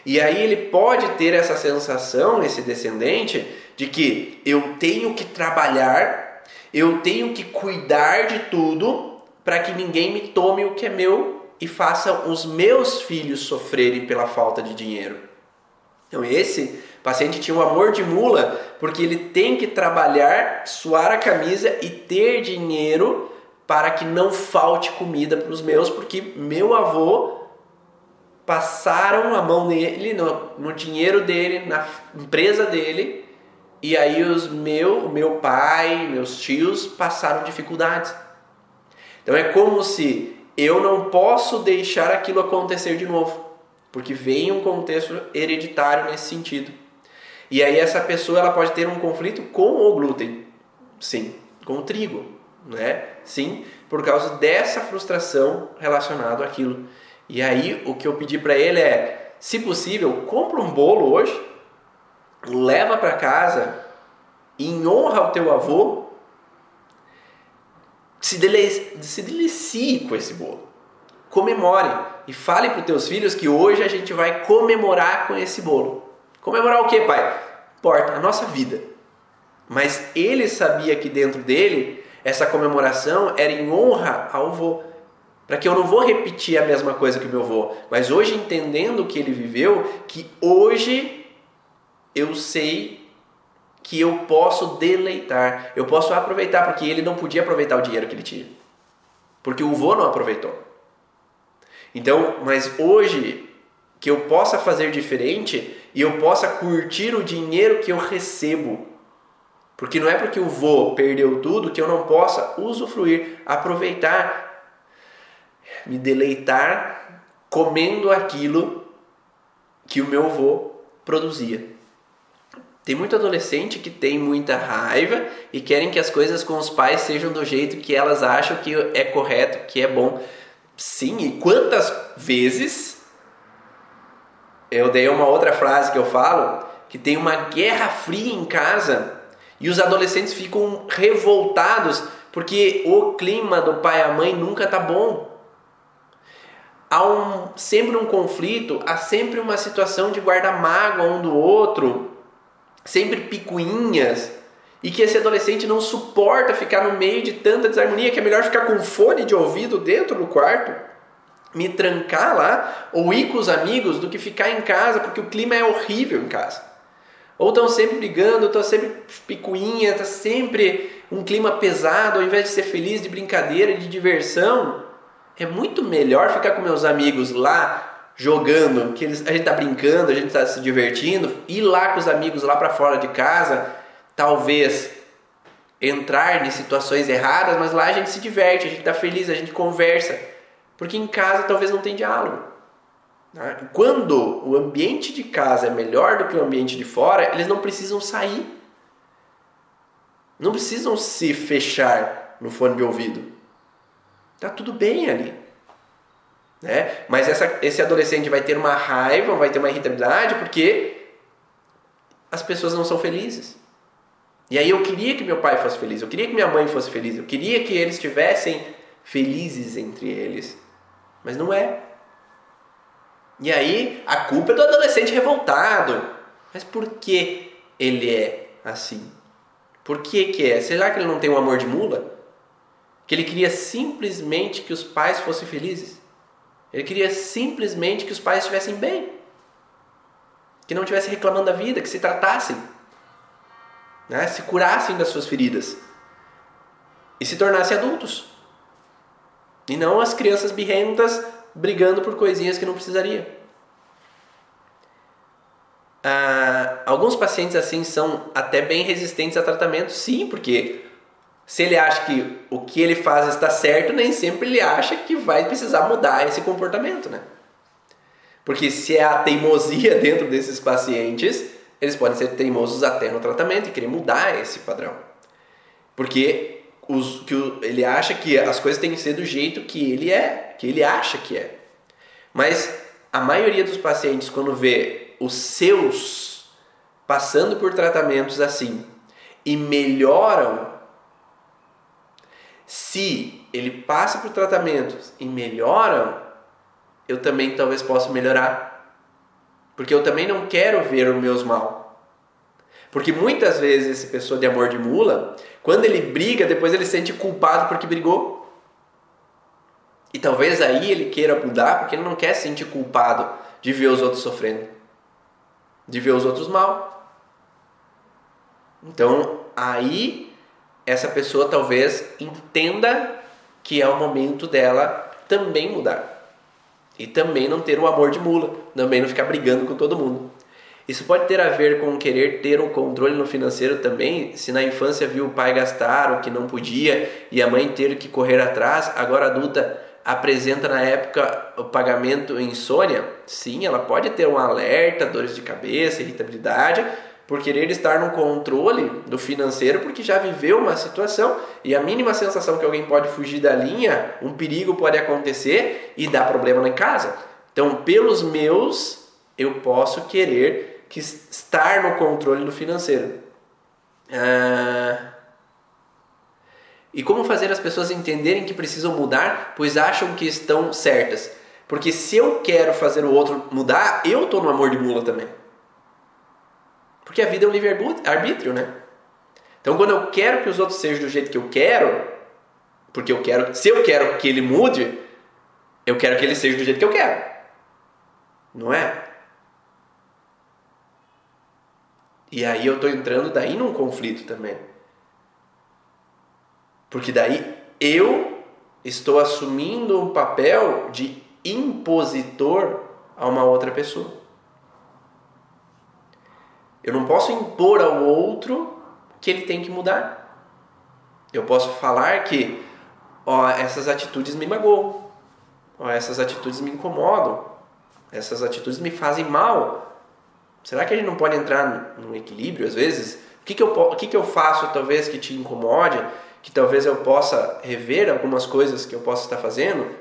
E aí ele pode ter essa sensação, esse descendente, de que eu tenho que trabalhar, eu tenho que cuidar de tudo para que ninguém me tome o que é meu e faça os meus filhos sofrerem pela falta de dinheiro. Então esse paciente tinha um amor de mula porque ele tem que trabalhar, suar a camisa e ter dinheiro para que não falte comida para os meus, porque meu avô passaram a mão nele, no, no dinheiro dele, na empresa dele, e aí os meu, meu pai, meus tios passaram dificuldades. Então é como se eu não posso deixar aquilo acontecer de novo, porque vem um contexto hereditário nesse sentido. E aí essa pessoa ela pode ter um conflito com o glúten, sim, com o trigo, né? Sim, por causa dessa frustração relacionada àquilo. E aí o que eu pedi para ele é, se possível, compra um bolo hoje, leva para casa, em honra ao teu avô, se, delicie, se delicie com esse bolo. Comemore e fale para os teus filhos que hoje a gente vai comemorar com esse bolo. Comemorar o que, pai? Importa, a nossa vida. Mas ele sabia que dentro dele essa comemoração era em honra ao avô. Para que eu não vou repetir a mesma coisa que o meu avô, mas hoje entendendo o que ele viveu, que hoje eu sei que eu posso deleitar, eu posso aproveitar, porque ele não podia aproveitar o dinheiro que ele tinha. Porque o avô não aproveitou. Então, mas hoje que eu possa fazer diferente e eu possa curtir o dinheiro que eu recebo porque não é porque o vô perdeu tudo que eu não possa usufruir, aproveitar, me deleitar comendo aquilo que o meu vô produzia. Tem muito adolescente que tem muita raiva e querem que as coisas com os pais sejam do jeito que elas acham que é correto, que é bom. Sim, e quantas vezes eu dei uma outra frase que eu falo que tem uma guerra fria em casa e os adolescentes ficam revoltados porque o clima do pai e a mãe nunca tá bom. Há um, sempre um conflito, há sempre uma situação de guarda mágoa um do outro, sempre picuinhas. e que esse adolescente não suporta ficar no meio de tanta desarmonia, que é melhor ficar com fone de ouvido dentro do quarto, me trancar lá, ou ir com os amigos, do que ficar em casa, porque o clima é horrível em casa. Ou estão sempre brigando, estão sempre picuinha, está sempre um clima pesado, ao invés de ser feliz, de brincadeira, de diversão. É muito melhor ficar com meus amigos lá jogando, que eles, a gente tá brincando, a gente está se divertindo, ir lá com os amigos lá para fora de casa, talvez entrar em situações erradas, mas lá a gente se diverte, a gente está feliz, a gente conversa. Porque em casa talvez não tem diálogo. Né? Quando o ambiente de casa é melhor do que o ambiente de fora, eles não precisam sair. Não precisam se fechar no fone de ouvido. Tá tudo bem ali. Né? Mas essa, esse adolescente vai ter uma raiva, vai ter uma irritabilidade porque as pessoas não são felizes. E aí eu queria que meu pai fosse feliz, eu queria que minha mãe fosse feliz, eu queria que eles estivessem felizes entre eles. Mas não é. E aí a culpa é do adolescente revoltado. Mas por que ele é assim? Por que que é? Será que ele não tem um amor de mula? Que ele queria simplesmente que os pais fossem felizes? Ele queria simplesmente que os pais estivessem bem. Que não estivessem reclamando da vida, que se tratassem né? se curassem das suas feridas e se tornassem adultos. E não as crianças birrentas brigando por coisinhas que não precisaria. Ah, alguns pacientes assim são até bem resistentes a tratamento, sim, porque se ele acha que o que ele faz está certo, nem sempre ele acha que vai precisar mudar esse comportamento, né? Porque se é a teimosia dentro desses pacientes, eles podem ser teimosos até no tratamento e querer mudar esse padrão. Porque os, que o, ele acha que as coisas têm que ser do jeito que ele é, que ele acha que é. Mas a maioria dos pacientes, quando vê os seus passando por tratamentos assim e melhoram, se ele passa por tratamentos e melhoram, eu também talvez possa melhorar porque eu também não quero ver os meus mal. Porque muitas vezes essa pessoa de amor de mula, quando ele briga, depois ele se sente culpado porque brigou. E talvez aí ele queira mudar porque ele não quer se sentir culpado de ver os outros sofrendo, de ver os outros mal. Então aí essa pessoa talvez entenda que é o momento dela também mudar. E também não ter o amor de mula, também não ficar brigando com todo mundo. Isso pode ter a ver com querer ter um controle no financeiro também, se na infância viu o pai gastar o que não podia e a mãe ter que correr atrás, agora adulta apresenta na época o pagamento em insônia. Sim, ela pode ter um alerta, dores de cabeça, irritabilidade, por querer estar no controle do financeiro, porque já viveu uma situação e a mínima sensação que alguém pode fugir da linha, um perigo pode acontecer e dar problema lá em casa. Então, pelos meus, eu posso querer que estar no controle do financeiro. Ah, e como fazer as pessoas entenderem que precisam mudar, pois acham que estão certas? Porque se eu quero fazer o outro mudar, eu estou no amor de mula também. Porque a vida é um livre-arbítrio, né? Então, quando eu quero que os outros sejam do jeito que eu quero, porque eu quero, se eu quero que ele mude, eu quero que ele seja do jeito que eu quero. Não é? E aí eu estou entrando daí num conflito também. Porque daí eu estou assumindo um papel de impositor a uma outra pessoa. Eu não posso impor ao outro que ele tem que mudar. Eu posso falar que ó, essas atitudes me magoam, ó, essas atitudes me incomodam, essas atitudes me fazem mal. Será que a gente não pode entrar num equilíbrio às vezes? O que, que, eu, o que, que eu faço talvez que te incomode, que talvez eu possa rever algumas coisas que eu possa estar fazendo?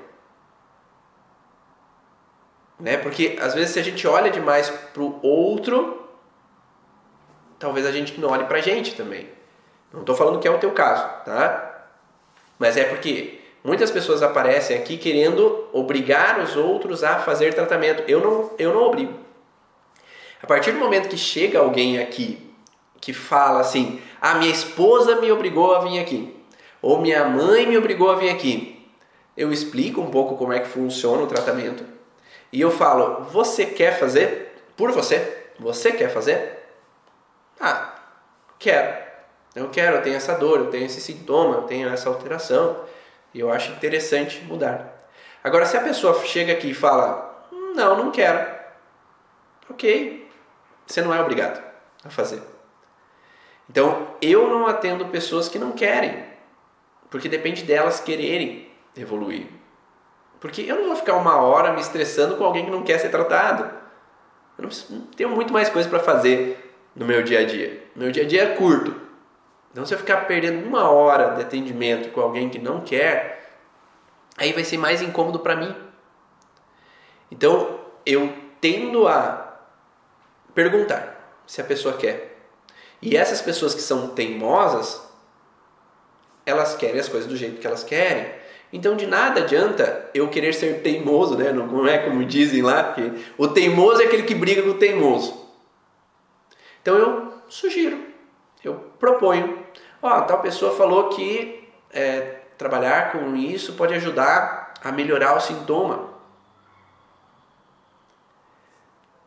Né? Porque às vezes se a gente olha demais para o outro, talvez a gente não olhe pra gente também. Não estou falando que é o teu caso, tá? Mas é porque muitas pessoas aparecem aqui querendo obrigar os outros a fazer tratamento. Eu não, eu não obrigo. A partir do momento que chega alguém aqui que fala assim: "A ah, minha esposa me obrigou a vir aqui", ou "Minha mãe me obrigou a vir aqui". Eu explico um pouco como é que funciona o tratamento e eu falo: "Você quer fazer por você? Você quer fazer?" Ah, quero. Eu quero, eu tenho essa dor, eu tenho esse sintoma, eu tenho essa alteração e eu acho interessante mudar. Agora, se a pessoa chega aqui e fala: Não, não quero. Ok, você não é obrigado a fazer. Então, eu não atendo pessoas que não querem, porque depende delas quererem evoluir. Porque eu não vou ficar uma hora me estressando com alguém que não quer ser tratado. Eu não tenho muito mais coisa para fazer no meu dia a dia. Meu dia a dia é curto. Então, se eu ficar perdendo uma hora de atendimento com alguém que não quer, aí vai ser mais incômodo para mim. Então, eu tendo a perguntar se a pessoa quer. E essas pessoas que são teimosas, elas querem as coisas do jeito que elas querem. Então de nada adianta eu querer ser teimoso, né? Não é como dizem lá, porque o teimoso é aquele que briga com o teimoso. Então eu sugiro, eu proponho. Ó, tal pessoa falou que é, trabalhar com isso pode ajudar a melhorar o sintoma.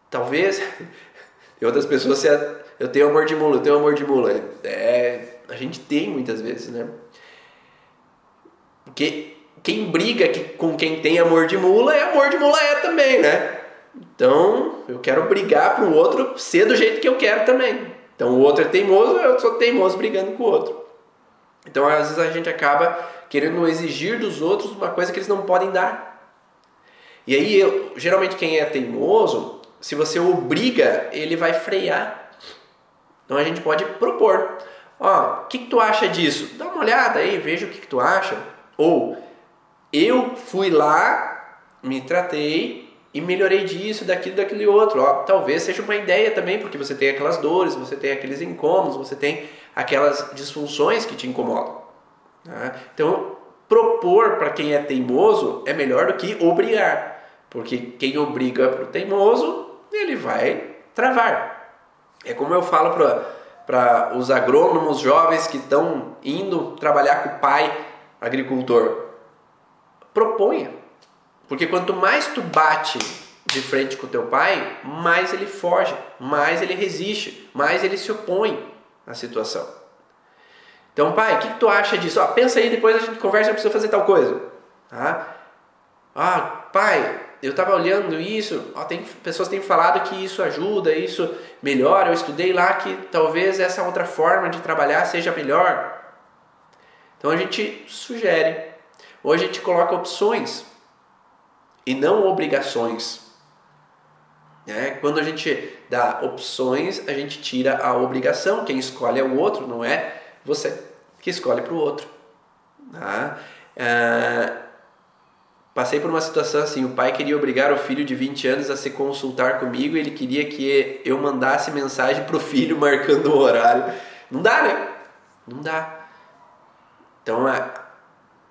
Talvez outras pessoas se eu tenho amor de mula, eu tenho amor de mula. É, a gente tem muitas vezes, né? Porque quem briga com quem tem amor de mula é amor de mula é também, né? Então eu quero brigar para o outro ser do jeito que eu quero também. Então o outro é teimoso, eu sou teimoso brigando com o outro. Então às vezes a gente acaba querendo exigir dos outros uma coisa que eles não podem dar. E aí, eu, geralmente quem é teimoso, se você obriga, ele vai frear. Então a gente pode propor. Ó, o que, que tu acha disso? Dá uma olhada aí, veja o que, que tu acha. Ou eu fui lá, me tratei, e melhorei disso, daquilo, daquilo e outro. Ó, talvez seja uma ideia também, porque você tem aquelas dores, você tem aqueles incômodos, você tem aquelas disfunções que te incomodam. Né? Então, propor para quem é teimoso é melhor do que obrigar, porque quem obriga para o teimoso, ele vai travar. É como eu falo para os agrônomos jovens que estão indo trabalhar com o pai agricultor. Proponha porque quanto mais tu bate de frente com teu pai, mais ele foge, mais ele resiste, mais ele se opõe à situação. Então, pai, o que, que, tu acha disso? Ah, pensa aí, depois a gente conversa, eu preciso fazer tal coisa. Tá? Ah, pai, eu estava olhando isso, ó, tem, pessoas têm falado que isso ajuda, isso melhora, eu estudei lá que talvez essa outra forma de trabalhar seja melhor. Então a gente sugere, ou a gente coloca opções e não obrigações. É, quando a gente dá opções, a gente tira a obrigação. Quem escolhe é o outro, não é você que escolhe para o outro. Tá? É, passei por uma situação assim: o pai queria obrigar o filho de 20 anos a se consultar comigo, ele queria que eu mandasse mensagem para o filho marcando o horário. Não dá, né? Não dá. Então,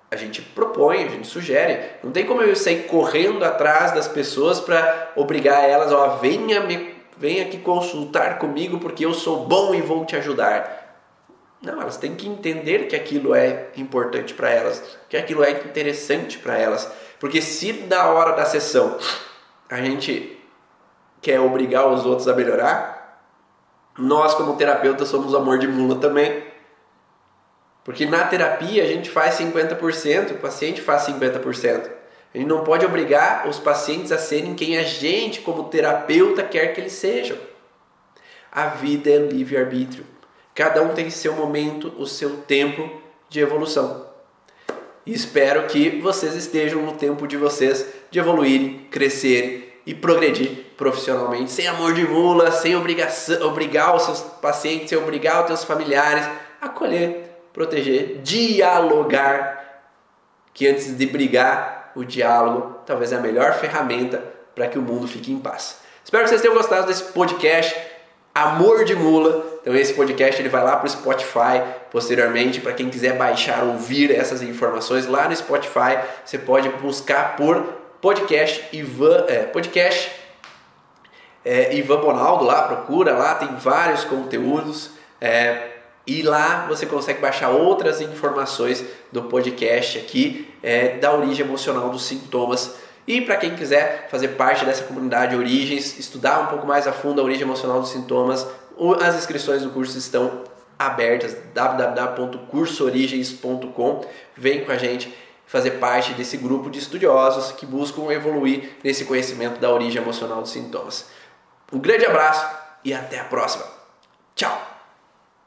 a gente propõe, a gente sugere. Não tem como eu sair correndo atrás das pessoas para obrigar elas, ó, venha me venha aqui consultar comigo porque eu sou bom e vou te ajudar. Não, elas têm que entender que aquilo é importante para elas, que aquilo é interessante para elas. Porque se na hora da sessão a gente quer obrigar os outros a melhorar, nós como terapeutas somos amor de mula também. Porque na terapia a gente faz 50%, o paciente faz 50%. A gente não pode obrigar os pacientes a serem quem a gente, como terapeuta, quer que eles sejam. A vida é livre-arbítrio. Cada um tem seu momento, o seu tempo de evolução. E espero que vocês estejam no tempo de vocês de evoluírem, crescerem e progredir profissionalmente, sem amor de mula, sem obrigação, obrigar os seus pacientes, sem obrigar os seus familiares a colher proteger, dialogar, que antes de brigar, o diálogo talvez é a melhor ferramenta para que o mundo fique em paz. Espero que vocês tenham gostado desse podcast Amor de Mula. Então esse podcast ele vai lá para o Spotify posteriormente para quem quiser baixar, ouvir essas informações lá no Spotify, você pode buscar por podcast Ivan, é, podcast é, Ivan Bonaldo lá, procura lá, tem vários conteúdos É, e lá você consegue baixar outras informações do podcast aqui é, da origem emocional dos sintomas. E para quem quiser fazer parte dessa comunidade Origens, estudar um pouco mais a fundo a origem emocional dos sintomas, as inscrições do curso estão abertas www.cursoorigens.com. Vem com a gente fazer parte desse grupo de estudiosos que buscam evoluir nesse conhecimento da origem emocional dos sintomas. Um grande abraço e até a próxima. Tchau!